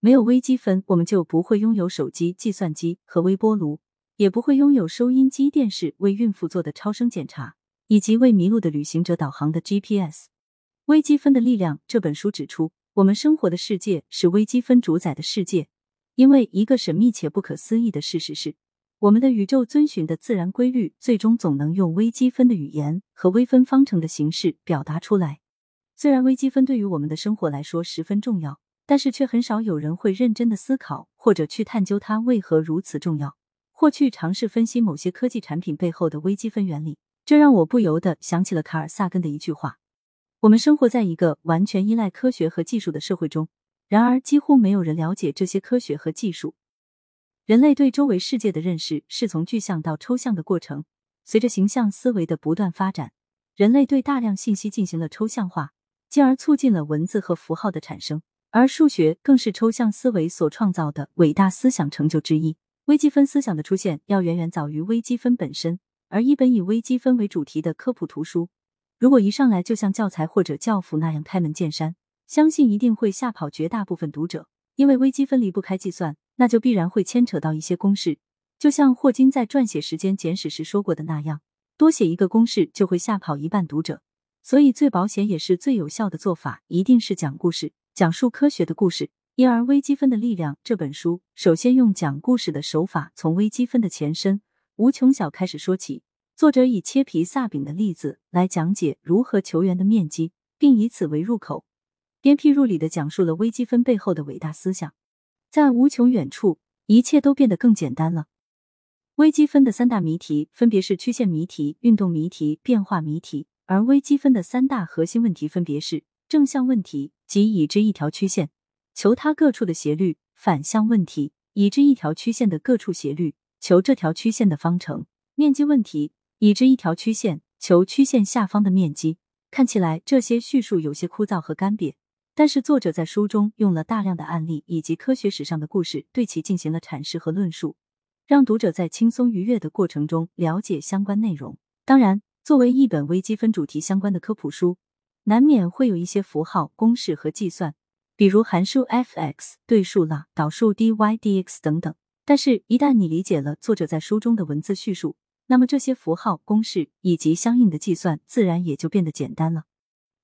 没有微积分，我们就不会拥有手机、计算机和微波炉，也不会拥有收音机、电视、为孕妇做的超声检查，以及为迷路的旅行者导航的 GPS。微积分的力量这本书指出，我们生活的世界是微积分主宰的世界，因为一个神秘且不可思议的事实是，我们的宇宙遵循的自然规律，最终总能用微积分的语言和微分方程的形式表达出来。虽然微积分对于我们的生活来说十分重要。但是却很少有人会认真的思考，或者去探究它为何如此重要，或去尝试分析某些科技产品背后的微积分原理。这让我不由得想起了卡尔萨根的一句话：“我们生活在一个完全依赖科学和技术的社会中，然而几乎没有人了解这些科学和技术。人类对周围世界的认识是从具象到抽象的过程。随着形象思维的不断发展，人类对大量信息进行了抽象化，进而促进了文字和符号的产生。”而数学更是抽象思维所创造的伟大思想成就之一。微积分思想的出现要远远早于微积分本身。而一本以微积分为主题的科普图书，如果一上来就像教材或者教辅那样开门见山，相信一定会吓跑绝大部分读者。因为微积分离不开计算，那就必然会牵扯到一些公式。就像霍金在撰写《时间简史》时说过的那样，多写一个公式就会吓跑一半读者。所以，最保险也是最有效的做法，一定是讲故事。讲述科学的故事，因而《微积分的力量》这本书首先用讲故事的手法，从微积分的前身无穷小开始说起。作者以切皮萨饼的例子来讲解如何求圆的面积，并以此为入口，鞭辟入里的讲述了微积分背后的伟大思想。在无穷远处，一切都变得更简单了。微积分的三大谜题分别是曲线谜题、运动谜题、变化谜题，而微积分的三大核心问题分别是正向问题。即已知一条曲线，求它各处的斜率；反向问题，已知一条曲线的各处斜率，求这条曲线的方程；面积问题，已知一条曲线，求曲线下方的面积。看起来这些叙述有些枯燥和干瘪，但是作者在书中用了大量的案例以及科学史上的故事，对其进行了阐释和论述，让读者在轻松愉悦的过程中了解相关内容。当然，作为一本微积分主题相关的科普书。难免会有一些符号、公式和计算，比如函数 f(x)、对数啦、导数 dy(dx) 等等。但是，一旦你理解了作者在书中的文字叙述，那么这些符号、公式以及相应的计算，自然也就变得简单了。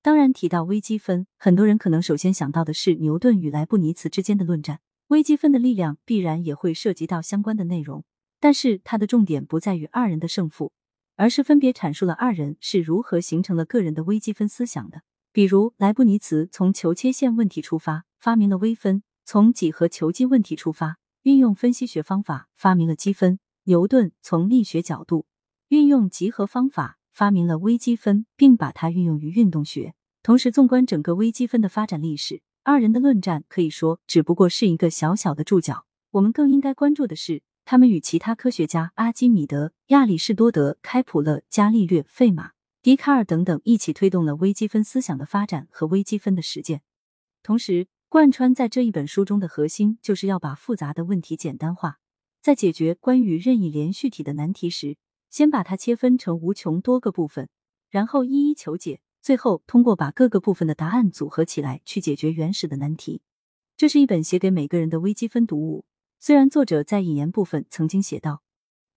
当然，提到微积分，很多人可能首先想到的是牛顿与莱布尼茨之间的论战。微积分的力量必然也会涉及到相关的内容，但是它的重点不在于二人的胜负。而是分别阐述了二人是如何形成了个人的微积分思想的。比如，莱布尼茨从求切线问题出发，发明了微分；从几何求积问题出发，运用分析学方法，发明了积分。牛顿从力学角度，运用集合方法，发明了微积分，并把它运用于运动学。同时，纵观整个微积分的发展历史，二人的论战可以说只不过是一个小小的注脚。我们更应该关注的是。他们与其他科学家阿基米德、亚里士多德、开普勒、伽利略、费马、笛卡尔等等一起推动了微积分思想的发展和微积分的实践。同时，贯穿在这一本书中的核心就是要把复杂的问题简单化。在解决关于任意连续体的难题时，先把它切分成无穷多个部分，然后一一求解，最后通过把各个部分的答案组合起来去解决原始的难题。这是一本写给每个人的微积分读物。虽然作者在引言部分曾经写道：“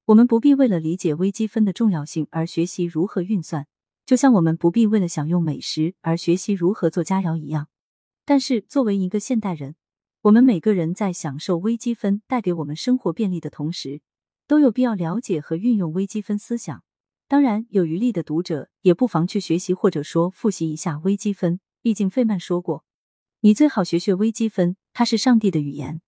我们不必为了理解微积分的重要性而学习如何运算，就像我们不必为了享用美食而学习如何做佳肴一样。”但是，作为一个现代人，我们每个人在享受微积分带给我们生活便利的同时，都有必要了解和运用微积分思想。当然，有余力的读者也不妨去学习或者说复习一下微积分。毕竟，费曼说过：“你最好学学微积分，它是上帝的语言。”